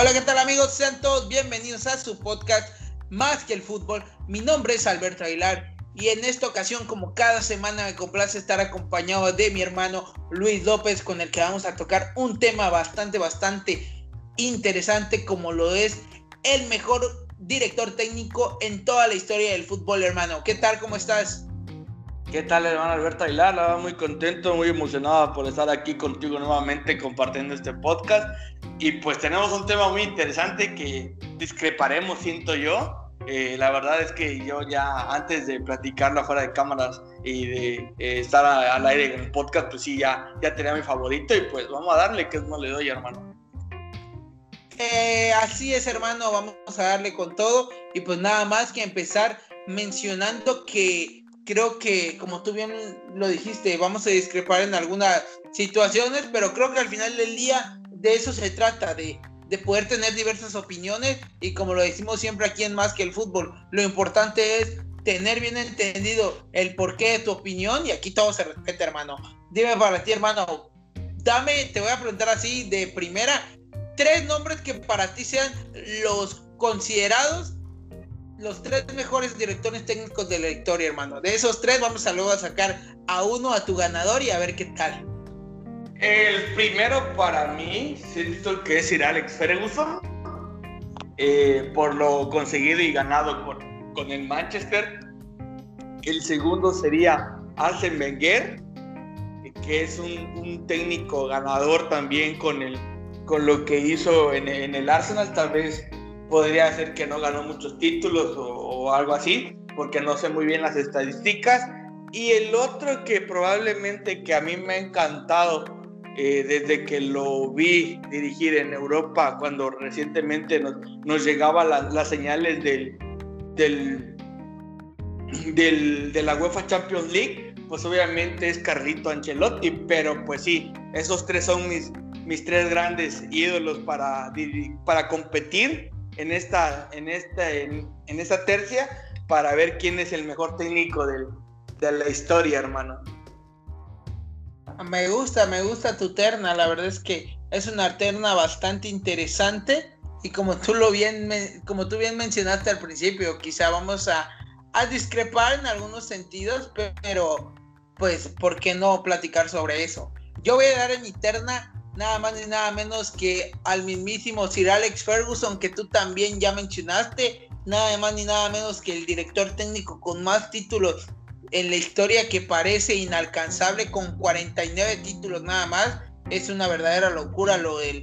Hola, ¿qué tal amigos? Sean todos bienvenidos a su podcast Más que el fútbol. Mi nombre es Alberto Aguilar y en esta ocasión, como cada semana, me complace estar acompañado de mi hermano Luis López, con el que vamos a tocar un tema bastante, bastante interesante, como lo es el mejor director técnico en toda la historia del fútbol, hermano. ¿Qué tal? ¿Cómo estás? ¿Qué tal, hermano Alberto Aguilar? Muy contento, muy emocionado por estar aquí contigo nuevamente compartiendo este podcast. Y pues tenemos un tema muy interesante que discreparemos, siento yo. Eh, la verdad es que yo ya antes de platicarlo fuera de cámaras y de eh, estar al aire en el podcast, pues sí, ya, ya tenía mi favorito y pues vamos a darle, que es no le doy, hermano. Eh, así es, hermano, vamos a darle con todo y pues nada más que empezar mencionando que creo que, como tú bien lo dijiste, vamos a discrepar en algunas situaciones, pero creo que al final del día de eso se trata, de, poder tener diversas opiniones y como lo decimos siempre aquí en Más que el Fútbol, lo importante es tener bien entendido el porqué de tu opinión y aquí todo se respeta, hermano. Dime para ti, hermano, dame, te voy a preguntar así de primera, tres nombres que para ti sean los considerados los tres mejores directores técnicos de la historia, hermano. De esos tres vamos a luego a sacar a uno a tu ganador y a ver qué tal. El primero para mí, siento que es Sir Alex Ferguson, eh, por lo conseguido y ganado con, con el Manchester. El segundo sería Arsene Wenger, que es un, técnico ganador también con, el, con lo que hizo en, en el Arsenal, tal vez podría ser que no ganó muchos títulos o, algo así, porque no sé muy bien las estadísticas. Y el otro que probablemente que a mí me ha encantado eh, desde que lo vi dirigir en Europa, cuando recientemente nos, nos llegaban las señales del, del, del, de la UEFA Champions League, pues obviamente es Carlito Ancelotti, pero pues sí, esos tres son mis, mis tres grandes ídolos para, para competir en esta, en esta, en, esta tercia para ver quién es el mejor técnico de la historia, hermano. Me gusta, me gusta tu terna, la verdad es que es una terna bastante interesante y como tú lo bien, como tú bien mencionaste al principio, quizá vamos a, a discrepar en algunos sentidos, pero pues, ¿por qué no platicar sobre eso? Yo voy a dar en mi terna nada más ni nada menos que al mismísimo Sir Alex Ferguson, que tú también ya mencionaste, nada más ni nada menos que el director técnico con más títulos en la historia que parece inalcanzable con 49 títulos nada más. Es una verdadera locura lo del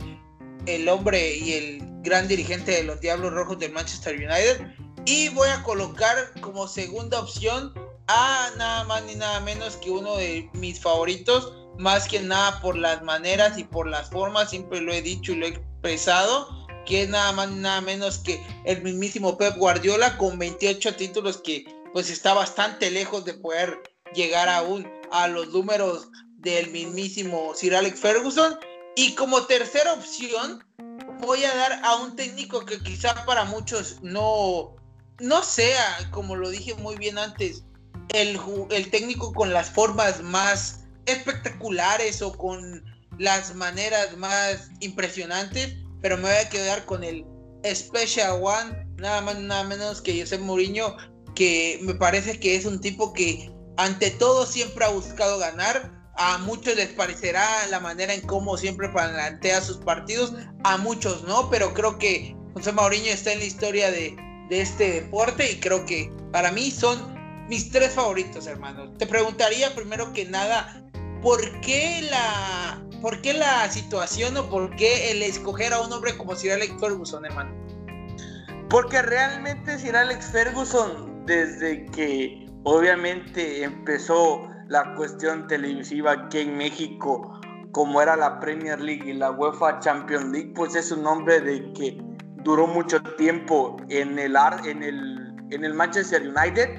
el hombre y el gran dirigente de los Diablos Rojos del Manchester United. Y voy a colocar como segunda opción a nada más ni nada menos que uno de mis favoritos, más que nada por las maneras y por las formas, siempre lo he dicho y lo he expresado, que es nada más nada menos que el mismísimo Pep Guardiola con 28 títulos que pues está bastante lejos de poder llegar aún a los números del mismísimo Sir Alex Ferguson. Y como tercera opción, voy a dar a un técnico que quizá para muchos no, no sea, como lo dije muy bien antes, el, el técnico con las formas más espectaculares o con las maneras más impresionantes, pero me voy a quedar con el Special One, nada más nada menos que José Mourinho, que me parece que es un tipo que ante todo siempre ha buscado ganar. A muchos les parecerá la manera en cómo siempre plantea sus partidos, a muchos no, pero creo que José Mourinho está en la historia de, de este deporte y creo que para mí son mis tres favoritos, hermano. Te preguntaría primero que nada, ¿por qué la, por qué la situación o por qué el escoger a un hombre como Sir Alex Ferguson, hermano? Porque realmente Sir Alex Ferguson, desde que obviamente empezó la cuestión televisiva aquí en México, como era la Premier League y la UEFA Champions League, pues es un hombre de que duró mucho tiempo en el, en el, en el Manchester United.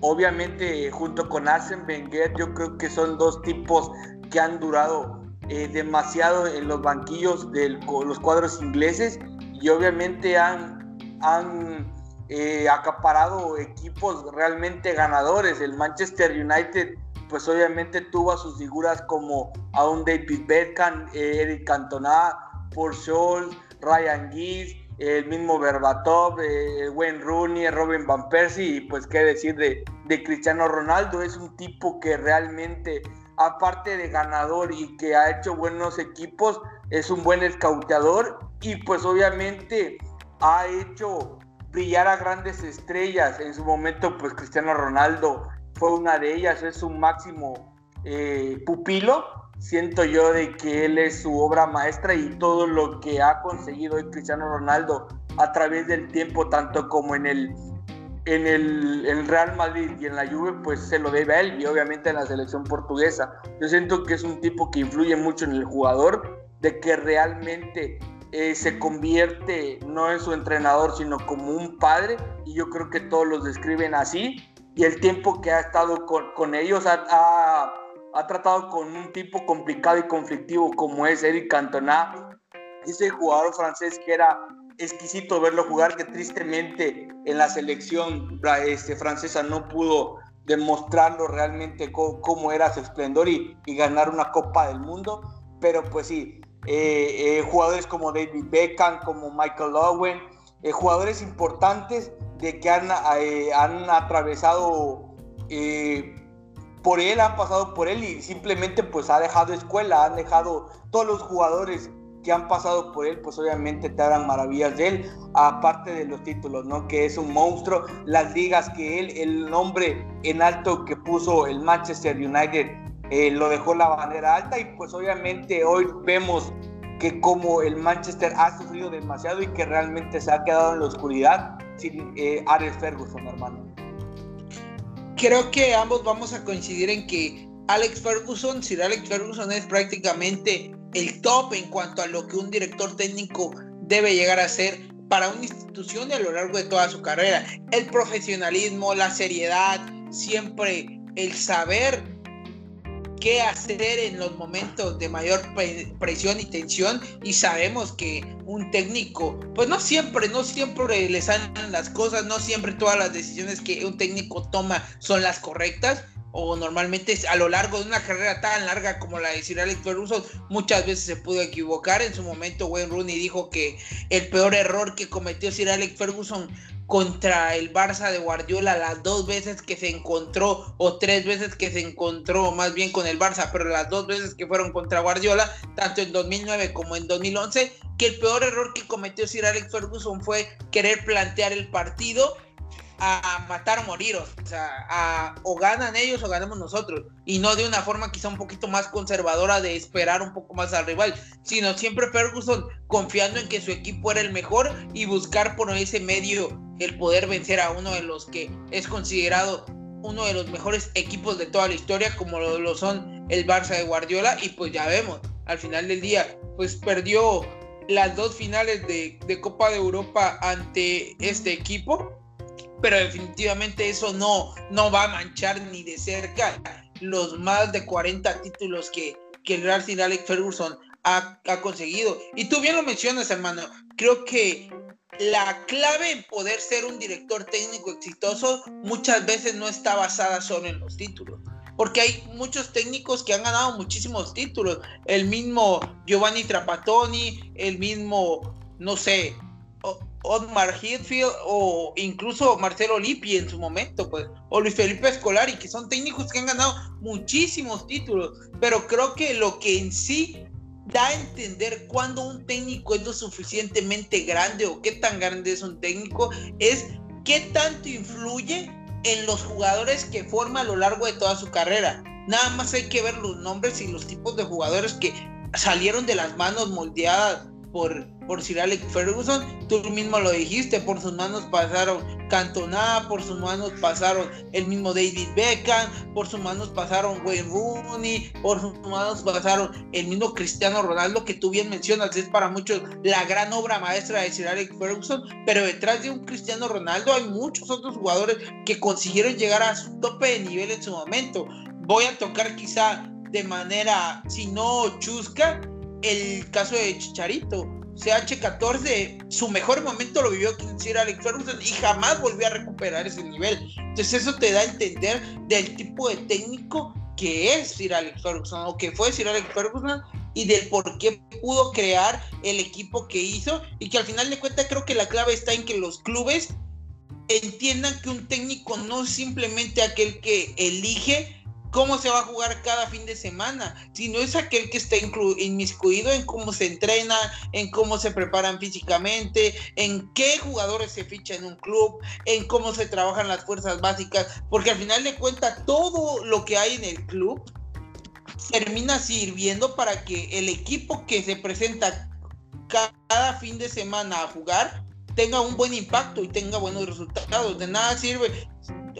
Obviamente, junto con Arsene Wenger, yo creo que son dos tipos que han durado eh, demasiado en los banquillos de los cuadros ingleses y obviamente han, han eh, acaparado equipos realmente ganadores. El Manchester United, pues obviamente tuvo a sus figuras como a un David Beckham, eh, Eric Cantona, Paul Scholes, Ryan Giggs, el mismo Berbatov, eh, Wayne Rooney, Robin Van Persie, y pues qué decir de, de Cristiano Ronaldo, es un tipo que realmente, aparte de ganador y que ha hecho buenos equipos, es un buen escauteador y pues obviamente ha hecho brillar a grandes estrellas. En su momento, pues Cristiano Ronaldo fue una de ellas, es su máximo eh, pupilo. Siento yo de que él es su obra maestra y todo lo que ha conseguido hoy Cristiano Ronaldo a través del tiempo, tanto como en el, en el, Real Madrid y en la Juve, pues se lo debe a él y obviamente en la selección portuguesa. Yo siento que es un tipo que influye mucho en el jugador, de que realmente eh, se convierte no en su entrenador, sino como un padre, y yo creo que todos los describen así, y el tiempo que ha estado con, con ellos ha, ha, tratado con un tipo complicado y conflictivo como es Eric Cantona, ese jugador francés que era exquisito verlo jugar, que tristemente en la selección este, francesa no pudo demostrarlo realmente cómo, era su esplendor y, y ganar una Copa del Mundo, pero pues sí, eh, eh, jugadores como David Beckham, como Michael Owen, eh, jugadores importantes de que han, han atravesado por él, han pasado por él y simplemente pues ha dejado escuela, han dejado todos los jugadores que han pasado por él, pues obviamente te harán maravillas de él, aparte de los títulos, ¿no? Que es un monstruo, las ligas que él, el nombre en alto que puso el Manchester United eh, lo dejó la bandera alta y pues obviamente hoy vemos que como el Manchester ha sufrido demasiado y que realmente se ha quedado en la oscuridad sin eh, Alex Ferguson, hermano. Creo que ambos vamos a coincidir en que Alex Ferguson, si Alex Ferguson es prácticamente el top en cuanto a lo que un director técnico debe llegar a ser para una institución a lo largo de toda su carrera. El profesionalismo, la seriedad, siempre el saber qué hacer en los momentos de mayor presión y tensión y sabemos que un técnico, pues no siempre, no siempre le salen las cosas, no siempre todas las decisiones que un técnico toma son las correctas o normalmente a lo largo de una carrera tan larga como la de Sir Alex Ferguson, muchas veces se pudo equivocar. En su momento Wayne Rooney dijo que el peor error que cometió Sir Alex Ferguson contra el Barça de Guardiola las dos veces que se encontró o tres veces que se encontró más bien con el Barça, pero las dos veces que fueron contra Guardiola, tanto en 2009 como en 2011, que el peor error que cometió Sir Alex Ferguson fue querer plantear el partido a matar o morir, o sea, o ganan ellos o ganamos nosotros, y no de una forma quizá un poquito más conservadora de esperar un poco más al rival, sino siempre Ferguson confiando en que su equipo era el mejor y buscar por ese medio el poder vencer a uno de los que es considerado uno de los mejores equipos de toda la historia, como lo, son el Barça de Guardiola, y pues ya vemos, al final del día, pues perdió las dos finales de, de Copa de Europa ante este equipo pero definitivamente eso no, no va a manchar ni de cerca los más de 40 títulos que, que el Real Alex Ferguson ha, ha, conseguido. Y tú bien lo mencionas, hermano. Creo que la clave en poder ser un director técnico exitoso muchas veces no está basada solo en los títulos. Porque hay muchos técnicos que han ganado muchísimos títulos. El mismo Giovanni Trapattoni, el mismo, no sé, Otmar Hitfield o incluso Marcelo Lippi en su momento, pues, o Luis Felipe Escolari, que son técnicos que han ganado muchísimos títulos, pero creo que lo que en sí da a entender cuando un técnico es lo suficientemente grande o qué tan grande es un técnico es qué tanto influye en los jugadores que forma a lo largo de toda su carrera. Nada más hay que ver los nombres y los tipos de jugadores que salieron de las manos moldeadas por, por Sir Alex Ferguson. Tú mismo lo dijiste, por sus manos pasaron Cantona, por sus manos pasaron el mismo David Beckham, por sus manos pasaron Wayne Rooney, por sus manos pasaron el mismo Cristiano Ronaldo, que tú bien mencionas, es para muchos la gran obra maestra de Sir Alex Ferguson, pero detrás de un Cristiano Ronaldo hay muchos otros jugadores que consiguieron llegar a su tope de nivel en su momento. Voy a tocar quizá de manera, si no chusca, el caso de Chicharito. CH14, su mejor momento lo vivió Sir Alex Ferguson y jamás volvió a recuperar ese nivel. Entonces eso te da a entender del tipo de técnico que es Sir Alex Ferguson o que fue Sir Alex Ferguson y del por qué pudo crear el equipo que hizo y que al final de cuentas creo que la clave está en que los clubes entiendan que un técnico no es simplemente aquel que elige cómo se va a jugar cada fin de semana, sino es aquel que está inmiscuido en cómo se entrena, en cómo se preparan físicamente, en qué jugadores se fichan en un club, en cómo se trabajan las fuerzas básicas, porque al final de cuentas todo lo que hay en el club termina sirviendo para que el equipo que se presenta cada fin de semana a jugar tenga un buen impacto y tenga buenos resultados. De nada sirve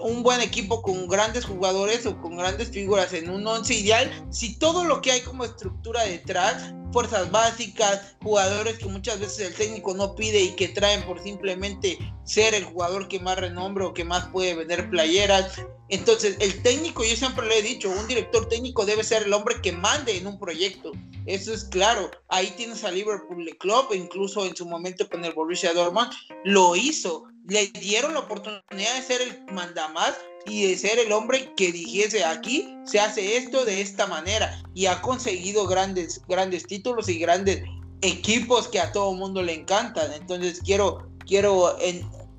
un buen equipo con grandes jugadores o con grandes figuras en un once ideal, si todo lo que hay como estructura detrás, fuerzas básicas, jugadores que muchas veces el técnico no pide y que traen por simplemente ser el jugador que más renombre o que más puede vender playeras. Entonces, el técnico, yo siempre le he dicho, un director técnico debe ser el hombre que mande en un proyecto. Eso es claro. Ahí tienes a Liverpool Club, incluso en su momento con el Borussia Dortmund, lo hizo le dieron la oportunidad de ser el mandamás y de ser el hombre que dijese aquí se hace esto de esta manera. Y ha conseguido grandes grandes títulos y grandes equipos que a todo mundo le encantan. Entonces quiero quiero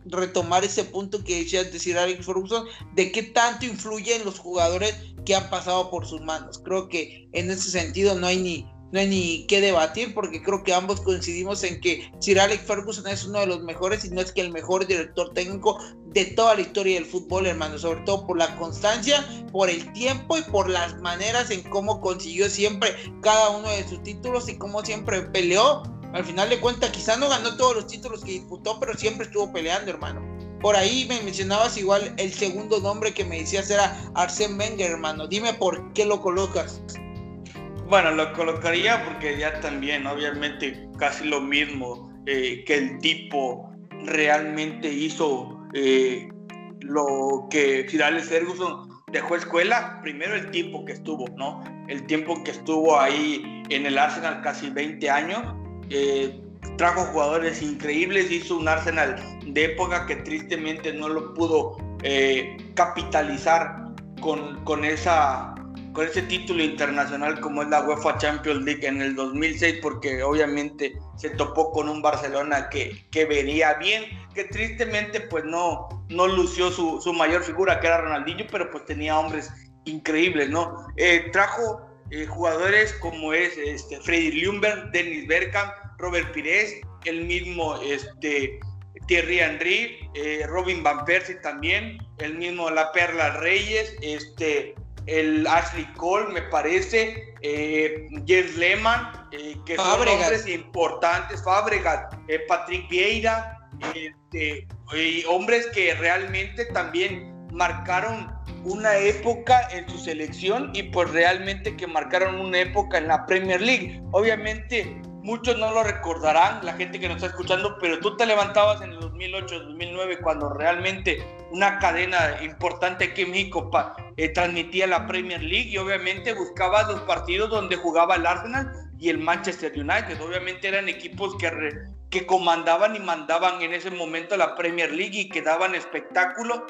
retomar ese punto que decías decir Alex Ferguson de qué tanto influyen los jugadores que han pasado por sus manos. Creo que en ese sentido no hay ni no hay ni qué debatir porque creo que ambos coincidimos en que Sir Alex Ferguson es uno de los mejores y no es que el mejor director técnico de toda la historia del fútbol, hermano, sobre todo por la constancia, por el tiempo y por las maneras en cómo consiguió siempre cada uno de sus títulos y cómo siempre peleó. Al final de cuentas, quizás no ganó todos los títulos que disputó, pero siempre estuvo peleando, hermano. Por ahí me mencionabas igual el segundo nombre que me decías era Arsène Wenger, hermano. Dime por qué lo colocas. Bueno, lo colocaría porque ya también, obviamente, casi lo mismo eh, que el tipo realmente hizo eh, lo que Sir Ferguson dejó escuela. Primero el tipo que estuvo, ¿no? El tiempo que estuvo ahí en el Arsenal, casi 20 años. Eh, trajo jugadores increíbles, hizo un Arsenal de época que tristemente no lo pudo capitalizar con, con esa con ese título internacional como es la UEFA Champions League en el 2006, porque obviamente se topó con un Barcelona que, que vería bien, que tristemente pues no, no lució su, su mayor figura, que era Ronaldinho, pero pues tenía hombres increíbles, ¿no? Eh, trajo eh, jugadores como es este, Freddy Ljungberg, Dennis Bergkamp, Robert Pires, el mismo este, Thierry Henry, eh, Robin Van Persie también, el mismo La Perla Reyes, este, el Ashley Cole, me parece, eh, Jens Lehmann, eh, que son hombres importantes, Fabregat, eh, Patrick Vieira, este, hombres que realmente también marcaron una época en su selección y pues realmente que marcaron una época en la Premier League. Obviamente muchos no lo recordarán, la gente que nos está escuchando, pero tú te levantabas en el 2008, 2009, cuando realmente una cadena importante aquí en México eh, transmitía la Premier League y obviamente buscabas los partidos donde jugaba el Arsenal y el Manchester United. Obviamente eran equipos que, que comandaban y mandaban en ese momento la Premier League y que daban espectáculo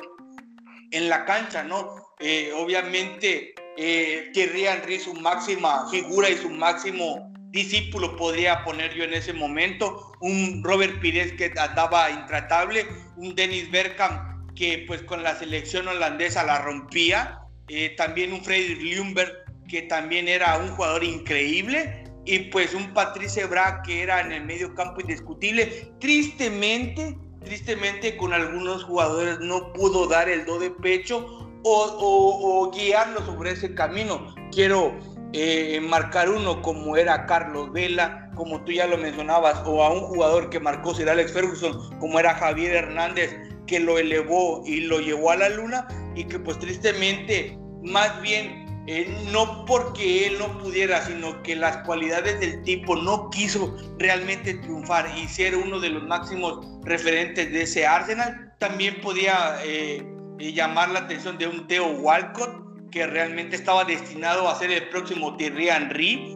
en la cancha, ¿no? Eh, obviamente eh, Henry, su máxima figura y su máximo discípulo podría poner yo en ese momento, un Robert Pires que andaba intratable, un Dennis Bergkamp que pues con la selección holandesa la rompía, eh, también un Freddy Ljungberg que también era un jugador increíble y pues un Patrice Bra que era en el medio campo indiscutible. Tristemente, tristemente con algunos jugadores no pudo dar el do de pecho o, o, o guiarlo sobre ese camino. Quiero eh, marcar uno como era Carlos Vela, como tú ya lo mencionabas, o a un jugador que marcó Sir Alex Ferguson, como era Javier Hernández, que lo elevó y lo llevó a la luna, y que pues tristemente, más bien eh, no porque él no pudiera, sino que las cualidades del tipo no quiso realmente triunfar y ser uno de los máximos referentes de ese Arsenal, también podía eh, eh, llamar la atención de un Theo Walcott, que realmente estaba destinado a ser el próximo Thierry Henry,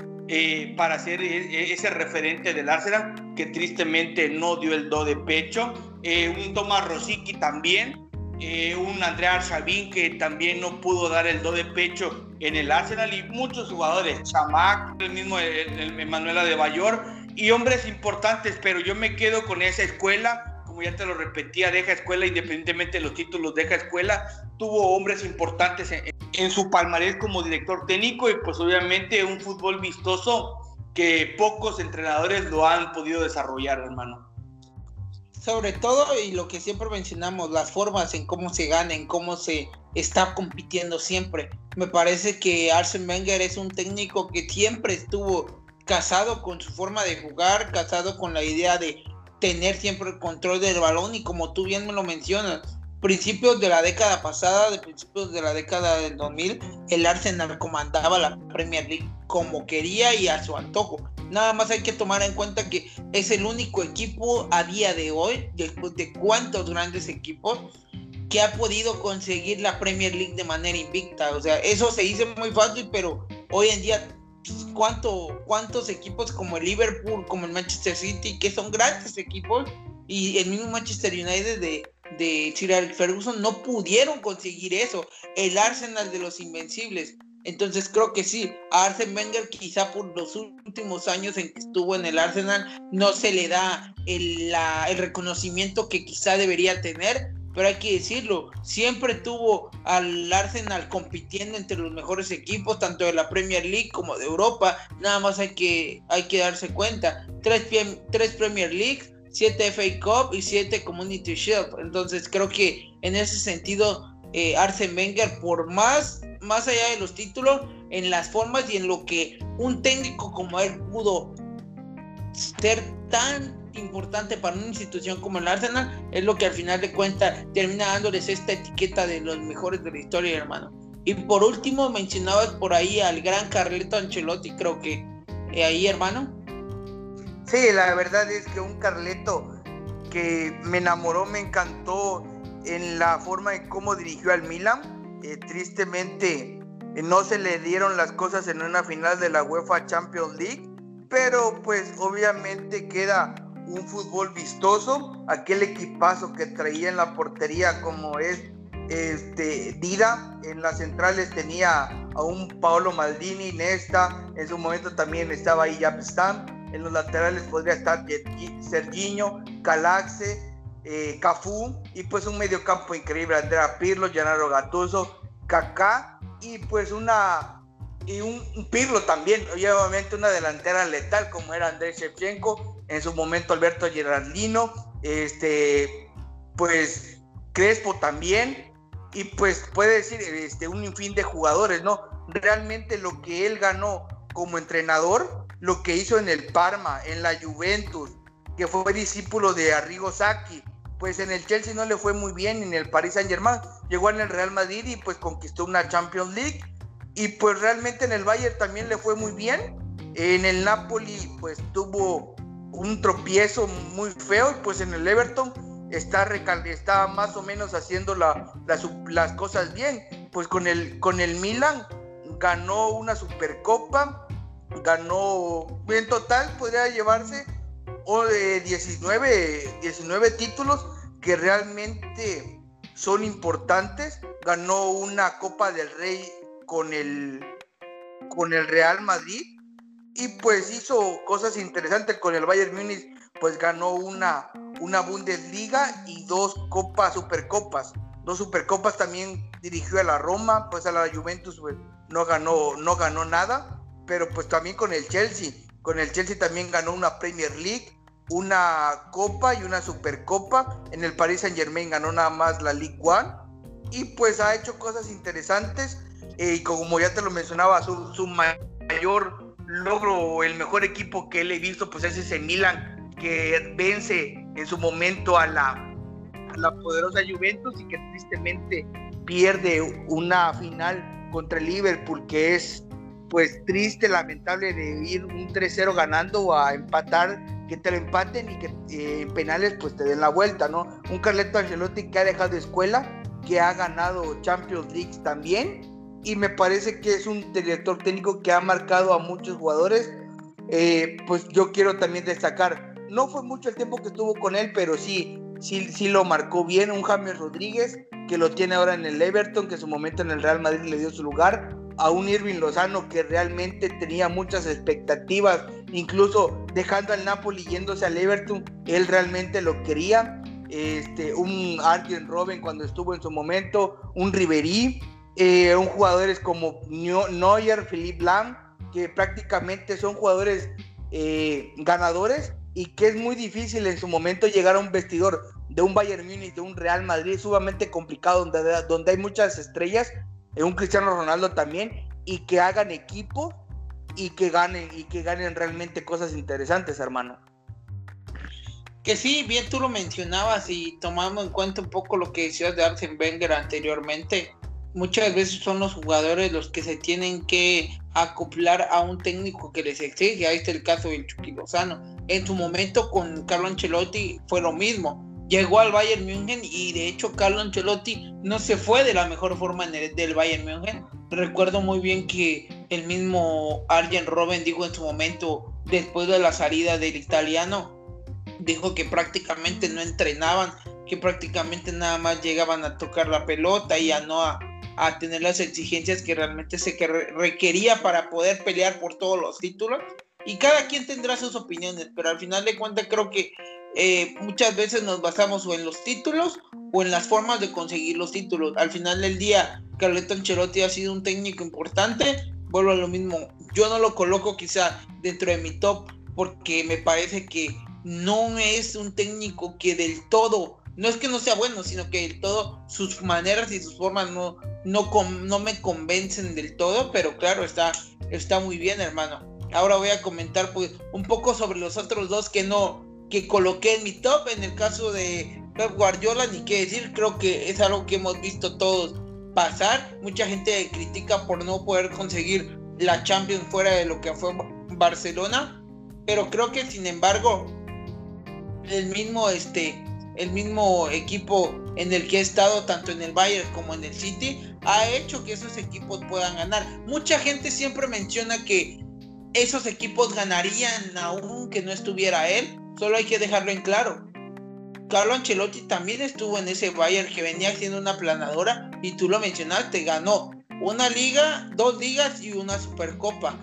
para ser ese referente del Arsenal, que tristemente no dio el do de pecho. un Tomás Rosicky también, eh, un Andrea Arshavin que también no pudo dar el do de pecho en el Arsenal y muchos jugadores, Chamac, el mismo el, Manuela de Bayor y hombres importantes, pero yo me quedo con esa escuela, como ya te lo repetía, deja escuela independientemente de los títulos, deja escuela, tuvo hombres importantes en, en su palmarés como director técnico y pues obviamente un fútbol vistoso que pocos entrenadores lo han podido desarrollar, hermano sobre todo y lo que siempre mencionamos, las formas en cómo se gana, en cómo se está compitiendo siempre. Me parece que Arsene Wenger es un técnico que siempre estuvo casado con su forma de jugar, casado con la idea de tener siempre el control del balón y como tú bien me lo mencionas, principios de la década pasada, de principios de la década del 2000, el Arsenal comandaba la Premier League como quería y a su antojo. Nada más hay que tomar en cuenta que es el único equipo a día de hoy, después de cuántos grandes equipos, que ha podido conseguir la Premier League de manera invicta. O sea, eso se dice muy fácil, pero hoy en día, ¿cuánto, ¿cuántos equipos como el Liverpool, como el Manchester City, que son grandes equipos, y el mismo Manchester United de, de Ferguson no pudieron conseguir eso? El Arsenal de los Invencibles entonces creo que sí, a Arsene Wenger quizá por los últimos años en que estuvo en el Arsenal no se le da el, el reconocimiento que quizá debería tener, pero hay que decirlo, siempre tuvo al Arsenal compitiendo entre los mejores equipos, tanto de la Premier League como de Europa, nada más hay que, hay que darse cuenta, tres, tres Premier League, siete FA Cup y siete Community Shield, entonces creo que en ese sentido eh, Arsene Wenger, por más más allá de los títulos, en las formas y en lo que un técnico como él pudo ser tan importante para una institución como el Arsenal, es lo que al final de cuentas termina dándoles esta etiqueta de los mejores de la historia, hermano. Y por último, mencionabas por ahí al gran Carleto Ancelotti, creo que eh, ahí, hermano. Sí, la verdad es que un Carleto que me enamoró, me encantó en la forma de cómo dirigió al Milan eh, tristemente eh, no se le dieron las cosas en una final de la UEFA Champions League, pero pues obviamente queda un fútbol vistoso, aquel equipazo que traía en la portería como es este, Dida, en las centrales tenía a un Paolo Maldini, Nesta, en su momento también estaba ahí Stam, en los laterales podría estar Serginho, Calaxe, eh, Cafú y pues un mediocampo increíble, Andrea Pirlo, Gennaro Gattuso, Kaká y pues una y un, Pirlo también, obviamente una delantera letal como era Andrés Shevchenko, en su momento Alberto Gerardino, este pues Crespo también y pues puede decir este un fin de jugadores, ¿no? Realmente lo que él ganó como entrenador, lo que hizo en el Parma, en la Juventus, que fue discípulo de Arrigo Sacchi, pues en el Chelsea no le fue muy bien, en el Paris Saint Germain llegó en el Real Madrid y pues conquistó una Champions League y pues realmente en el Bayern también le fue muy bien, en el Napoli pues tuvo un tropiezo muy feo y pues en el Everton está, está más o menos haciendo las cosas bien, pues con el, con el Milan ganó una Supercopa, ganó, en total podría llevarse o de 19, 19 títulos que realmente son importantes. Ganó una Copa del Rey con el, con el Real Madrid y pues hizo cosas interesantes con el Bayern Múnich, pues ganó una, una Bundesliga y dos Copas, Supercopas. Dos Supercopas también dirigió a la Roma, pues a la Juventus pues, no, ganó, no ganó nada, pero pues también con el Chelsea con el Chelsea también ganó una Premier League, una Copa y una Supercopa. En el Paris Saint Germain ganó nada más la League One. Y pues ha hecho cosas interesantes. Eh, y como ya te lo mencionaba, su, mayor logro el mejor equipo que él he visto, pues es ese Milan que vence en su momento a la, a la poderosa Juventus y que tristemente pierde una final contra el Liverpool, que es pues triste, lamentable de ir un 3-0 ganando a empatar, que te lo empaten y que eh, en penales pues te den la vuelta, ¿no? Un Carleto Ancelotti que ha dejado escuela, que ha ganado Champions League también y me parece que es un director técnico que ha marcado a muchos jugadores. Eh, pues yo quiero también destacar, no fue mucho el tiempo que estuvo con él, pero sí, sí, sí lo marcó bien. Un James Rodríguez que lo tiene ahora en el Everton, que en su momento en el Real Madrid le dio su lugar a un Irving Lozano que realmente tenía muchas expectativas, incluso dejando al Napoli yéndose al Everton, él realmente lo quería. Este, un Arjen Robben cuando estuvo en su momento, un Riverí, eh, un jugadores como Neuer, Philippe Lam, que prácticamente son jugadores eh, ganadores y que es muy difícil en su momento llegar a un vestidor de un Bayern Múnich, de un Real Madrid, sumamente complicado, donde, donde hay muchas estrellas, un Cristiano Ronaldo también, y que hagan equipo y que ganen y que ganen realmente cosas interesantes, hermano. Que sí, bien tú lo mencionabas y tomamos en cuenta un poco lo que decías de Arsene Wenger anteriormente. Muchas veces son los jugadores los que se tienen que acoplar a un técnico que les exige. Ahí está el caso del Chucky Lozano. En su momento con Carlo Ancelotti fue lo mismo llegó al Bayern München y de hecho Carlo Ancelotti no se fue de la mejor forma del Bayern München. Recuerdo muy bien que el mismo Arjen Robben dijo en su momento, después de la salida del italiano, dijo que prácticamente no entrenaban, que prácticamente nada más llegaban a tocar la pelota y a no a, a tener las exigencias que realmente se requería para poder pelear por todos los títulos. Y cada quien tendrá sus opiniones, pero al final de cuentas creo que eh, muchas veces nos basamos o en los títulos o en las formas de conseguir los títulos. Al final del día, Carleto Ancelotti ha sido un técnico importante. Vuelvo a lo mismo, yo no lo coloco quizá dentro de mi top porque me parece que no es un técnico que del todo, no es que no sea bueno, sino que del todo sus maneras y sus formas no, no, no me convencen del todo, pero claro, está, está muy bien, hermano. Ahora voy a comentar pues, un poco sobre los otros dos que no, que coloqué en mi top. En el caso de Pep Guardiola, ni qué decir, creo que es algo que hemos visto todos pasar. Mucha gente critica por no poder conseguir la Champions fuera de lo que fue Barcelona, pero creo que sin embargo el mismo este el mismo equipo en el que ha estado tanto en el Bayern como en el City ha hecho que esos equipos puedan ganar. Mucha gente siempre menciona que esos equipos ganarían aún que no estuviera él, Solo hay que dejarlo en claro. Carlo Ancelotti también estuvo en ese Bayern que venía siendo una planadora y tú lo mencionaste, ganó una liga, dos ligas y una supercopa.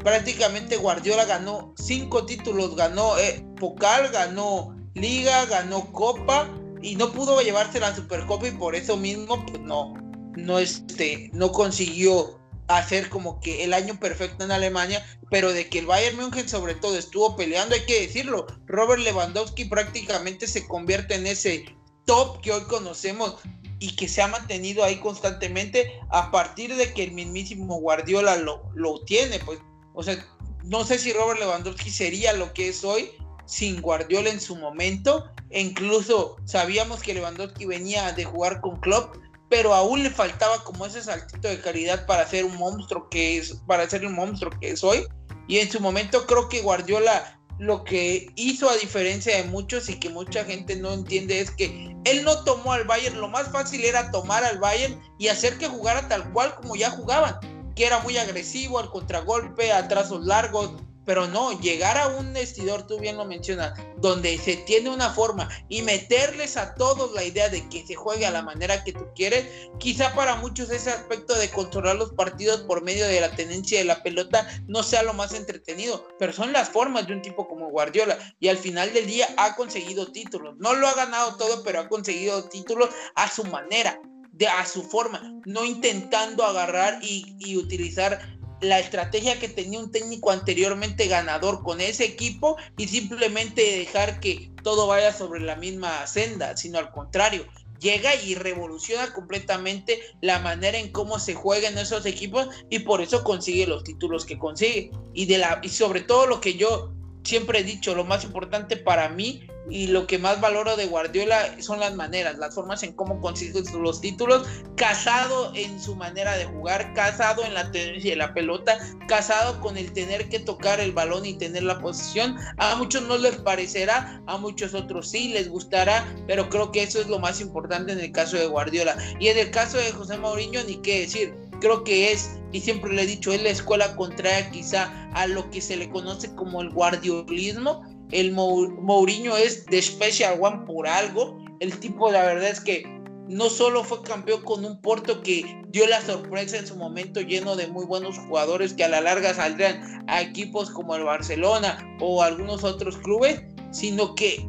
Prácticamente Guardiola ganó cinco títulos, ganó eh, Pocal, ganó liga, ganó copa y no pudo llevarse la supercopa y por eso mismo pues no, no, este, no consiguió hacer como que el año perfecto en Alemania, pero de que el Bayern München sobre todo estuvo peleando, hay que decirlo, Robert Lewandowski prácticamente se convierte en ese top que hoy conocemos y que se ha mantenido ahí constantemente a partir de que el mismísimo Guardiola lo, lo tiene, pues, o sea, no sé si Robert Lewandowski sería lo que es hoy sin Guardiola en su momento, e incluso sabíamos que Lewandowski venía de jugar con Klopp, pero aún le faltaba como ese saltito de calidad para ser un monstruo que es, para ser el monstruo que es hoy. Y en su momento creo que Guardiola lo que hizo a diferencia de muchos y que mucha gente no entiende es que él no tomó al Bayern, lo más fácil era tomar al Bayern y hacer que jugara tal cual como ya jugaban, que era muy agresivo al contragolpe, a trazos largos, pero no, llegar a un vestidor, tú bien lo mencionas, donde se tiene una forma y meterles a todos la idea de que se juegue a la manera que tú quieres, quizá para muchos ese aspecto de controlar los partidos por medio de la tenencia de la pelota no sea lo más entretenido, pero son las formas de un tipo como Guardiola y al final del día ha conseguido títulos. No lo ha ganado todo, pero ha conseguido títulos a su manera. De, a su forma, no intentando agarrar y, y utilizar la estrategia que tenía un técnico anteriormente ganador con ese equipo y simplemente dejar que todo vaya sobre la misma senda, sino al contrario, llega y revoluciona completamente la manera en cómo se juegan esos equipos y por eso consigue los títulos que consigue. Y, de la, y sobre todo lo que yo siempre he dicho, lo más importante para mí y lo que más valoro de Guardiola son las maneras, las formas en cómo consigue los títulos, casado en su manera de jugar, casado en la tenencia de la pelota, casado con el tener que tocar el balón y tener la posición. A muchos no les parecerá, a muchos otros sí les gustará, pero creo que eso es lo más importante en el caso de Guardiola. Y en el caso de José Mourinho, ni qué decir, creo que es, y siempre le he dicho, es la escuela contraria quizá a lo que se le conoce como el guardiolismo. El Mourinho es de Special One por algo. El tipo, la verdad es que no solo fue campeón con un Porto que dio la sorpresa en su momento lleno de muy buenos jugadores que a la larga saldrían a equipos como el Barcelona o algunos otros clubes, sino que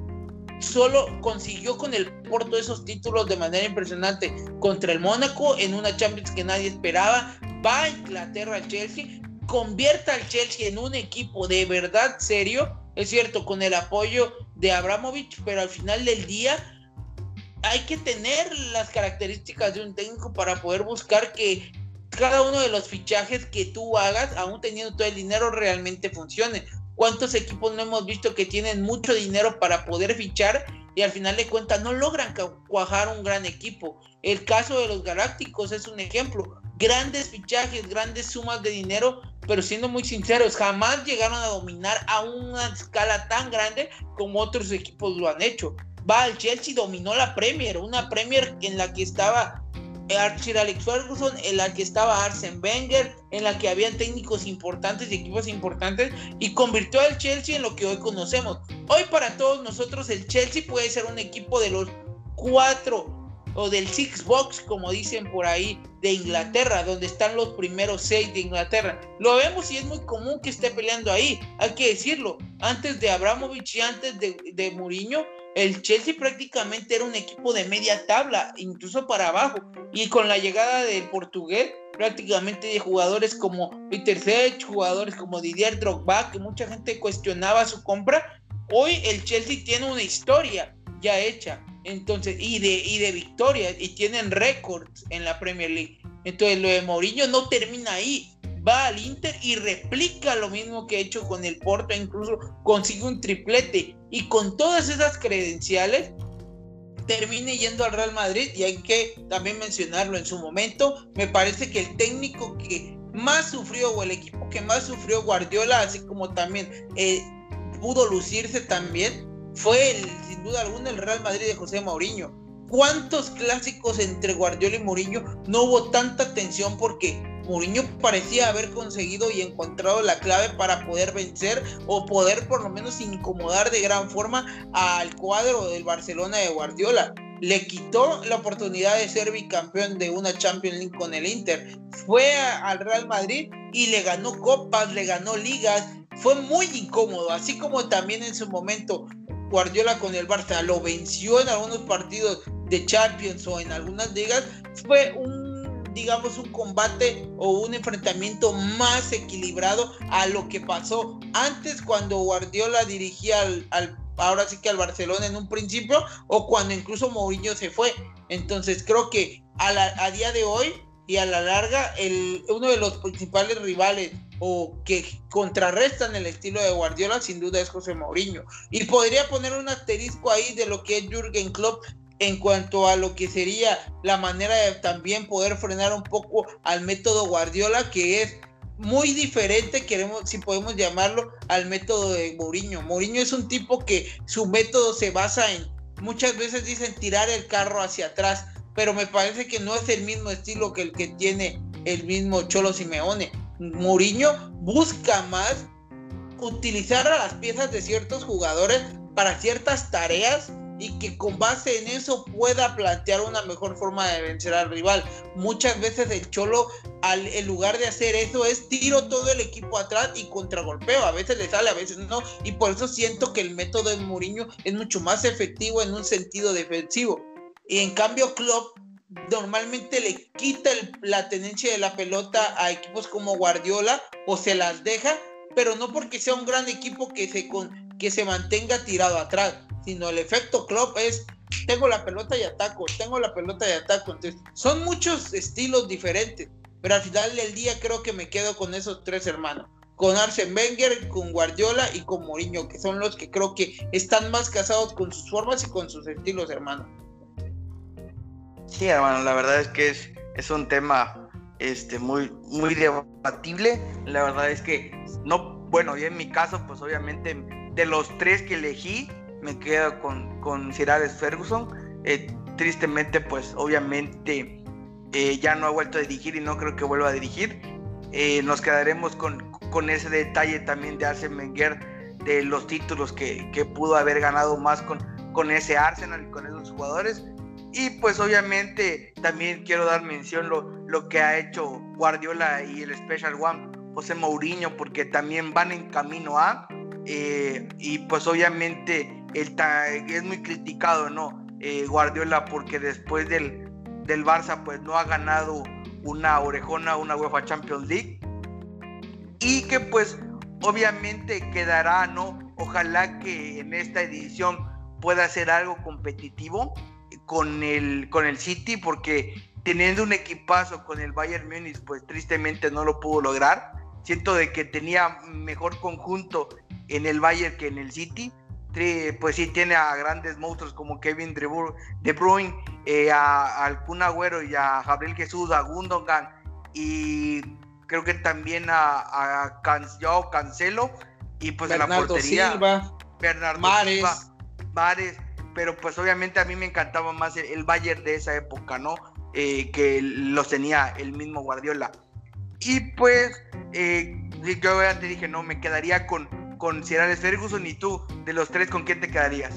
solo consiguió con el Porto esos títulos de manera impresionante contra el Mónaco en una Champions que nadie esperaba, va a Inglaterra al Chelsea, convierta al Chelsea en un equipo de verdad serio, es cierto, con el apoyo de Abramovich, pero al final del día hay que tener las características de un técnico para poder buscar que cada uno de los fichajes que tú hagas, aún teniendo todo el dinero, realmente funcione. ¿Cuántos equipos no hemos visto que tienen mucho dinero para poder fichar y al final de cuentas no logran cuajar un gran equipo? El caso de los Galácticos es un ejemplo. Grandes fichajes, grandes sumas de dinero, pero siendo muy sinceros, jamás llegaron a dominar a una escala tan grande como otros equipos lo han hecho. Va al Chelsea, dominó la Premier, una Premier en la que estaba Archie Alex Ferguson, en la que estaba Arsen Wenger, en la que habían técnicos importantes y equipos importantes, y convirtió al Chelsea en lo que hoy conocemos. Hoy para todos nosotros el Chelsea puede ser un equipo de los cuatro o del Six Box, como dicen por ahí, de Inglaterra, donde están los primeros seis de Inglaterra. Lo vemos y es muy común que esté peleando ahí, hay que decirlo. Antes de Abramovich y antes de, de Mourinho, el Chelsea prácticamente era un equipo de media tabla, incluso para abajo. Y con la llegada del portugués, prácticamente de jugadores como Peter Sech, jugadores como Didier Drogba, que mucha gente cuestionaba su compra, hoy el Chelsea tiene una historia ya hecha. Entonces, y de, y de victorias, y tienen récords en la Premier League. Entonces, lo de Mourinho no termina ahí va al Inter y replica lo mismo que ha hecho con el Porto, incluso consigue un triplete y con todas esas credenciales termine yendo al Real Madrid y hay que también mencionarlo en su momento, me parece que el técnico que más sufrió o el equipo que más sufrió Guardiola, así como también eh, pudo lucirse también, fue el, sin duda alguna el Real Madrid de José Mourinho. ¿Cuántos clásicos entre Guardiola y Mourinho no hubo tanta tensión porque Mourinho parecía haber conseguido y encontrado la clave para poder vencer o poder por lo menos incomodar de gran forma al cuadro del Barcelona de Guardiola. Le quitó la oportunidad de ser bicampeón de una Champions League con el Inter. Fue al Real Madrid y le ganó copas, le ganó ligas. Fue muy incómodo, así como también en su momento Guardiola con el Barça lo venció en algunos partidos de Champions o en algunas ligas. Fue un digamos, un combate o un enfrentamiento más equilibrado a lo que pasó antes cuando Guardiola dirigía al, ahora sí que al Barcelona en un principio o cuando incluso Mourinho se fue. Entonces creo que a, día de hoy y a la larga uno de los principales rivales o que contrarrestan el estilo de Guardiola sin duda es José Mourinho. Y podría poner un asterisco ahí de lo que es Jürgen Klopp en cuanto a lo que sería la manera de también poder frenar un poco al método Guardiola, que es muy diferente, queremos, si podemos llamarlo, al método de Mourinho. Mourinho es un tipo que su método se basa en, muchas veces dicen tirar el carro hacia atrás, pero me parece que no es el mismo estilo que el que tiene el mismo Cholo Simeone. Mourinho busca más utilizar a las piezas de ciertos jugadores para ciertas tareas y que con base en eso pueda plantear una mejor forma de vencer al rival. Muchas veces el Cholo, al, en lugar de hacer eso, es tiro todo el equipo atrás y contragolpeo. A veces le sale, a veces no. Y por eso siento que el método de Mourinho es mucho más efectivo en un sentido defensivo. Y en cambio, Klopp normalmente le quita la tenencia de la pelota a equipos como Guardiola o se las deja, pero no porque sea un gran equipo que se, con, que se mantenga tirado atrás sino el efecto Klopp es tengo la pelota y ataco, tengo la pelota y ataco. Entonces, son muchos estilos diferentes, pero al final del día creo que me quedo con esos tres hermanos. Con Arsen Wenger, con Guardiola y con Mourinho, que son los que creo que están más casados con sus formas y con sus estilos, hermano. Sí, hermano, la verdad es que es, es un tema este, muy, muy debatible. La verdad es que no, bueno, yo en mi caso, pues obviamente de los tres que elegí, me quedo con, con Sir Alex Ferguson. Eh, tristemente, pues obviamente eh, ya no ha vuelto a dirigir y no creo que vuelva a dirigir. Eh, nos quedaremos con, con, ese detalle también de Arsene Wenger, de los títulos que, que, pudo haber ganado más con, con ese Arsenal y con esos jugadores. Y pues obviamente también quiero dar mención lo, lo que ha hecho Guardiola y el Special One, José Mourinho, porque también van en camino a, eh, y pues obviamente él es muy criticado, ¿no? Eh, Guardiola porque después del, del Barça pues no ha ganado una orejona, una UEFA Champions League. Y que pues obviamente quedará, ¿no? Ojalá que en esta edición pueda ser algo competitivo con el, con el City, porque teniendo un equipazo con el Bayern Múnich, pues tristemente no lo pudo lograr. Siento de que tenía mejor conjunto en el Bayern que en el City. Pues sí, tiene a grandes monstruos como Kevin De Bruyne, eh, a, al Kun Agüero y a Gabriel Jesús, a Gundogan y creo que también a, a Cancelo y pues en la portería Silva, Bernardo Mares. Silva, Mares, pero pues obviamente a mí me encantaba más el, Bayern de esa época, ¿no? Eh, que los tenía el mismo Guardiola. Y pues eh, yo antes dije, no, me quedaría con, con Sir Alex Ferguson y tú, de los tres, ¿con quién te quedarías?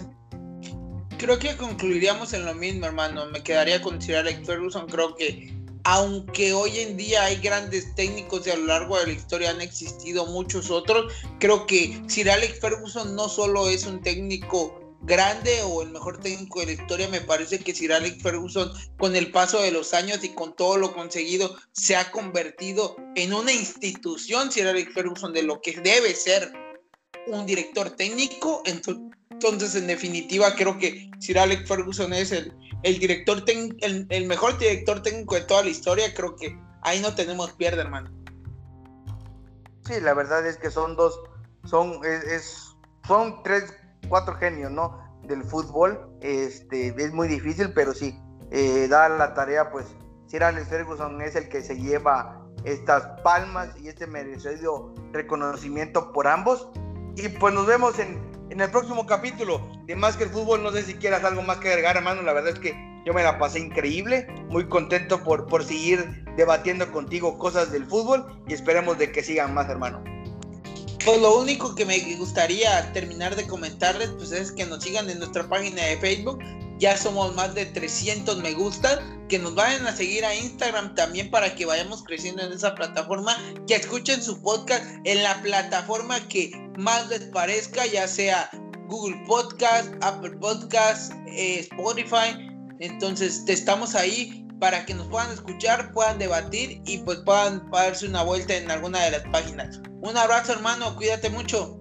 Creo que concluiríamos en lo mismo, hermano. Me quedaría con Sir Alex Ferguson. Creo que, aunque hoy en día hay grandes técnicos y a lo largo de la historia han existido muchos otros, creo que Sir Alex Ferguson no solo es un técnico grande o el mejor técnico de la historia, me parece que Sir Alex Ferguson, con el paso de los años y con todo lo conseguido, se ha convertido en una institución, Sir Alex Ferguson, de lo que debe ser un director técnico. Entonces, en definitiva, creo que Sir Alex Ferguson es el, el director el, el, mejor director técnico de toda la historia. Creo que ahí no tenemos pierde, hermano. Sí, la verdad es que son dos, son, es, son tres, cuatro genios, ¿no? Del fútbol. Este, es muy difícil, pero sí, eh, da la tarea, pues, Sir Alex Ferguson es el que se lleva estas palmas y este merecido reconocimiento por ambos. Y pues nos vemos en, en el próximo capítulo de Más que el Fútbol. No sé si quieras algo más que agregar, hermano. La verdad es que yo me la pasé increíble. Muy contento por, por seguir debatiendo contigo cosas del fútbol y esperemos de que sigan más, hermano. Pues lo único que me gustaría terminar de comentarles pues es que nos sigan en nuestra página de Facebook. Ya somos más de 300 me gustan. Que nos vayan a seguir a Instagram también para que vayamos creciendo en esa plataforma. Que escuchen su podcast en la plataforma que más les parezca, ya sea Google Podcast, Apple Podcast, eh, Spotify. Entonces estamos ahí para que nos puedan escuchar, puedan debatir y pues puedan darse una vuelta en alguna de las páginas. Un abrazo hermano, cuídate mucho.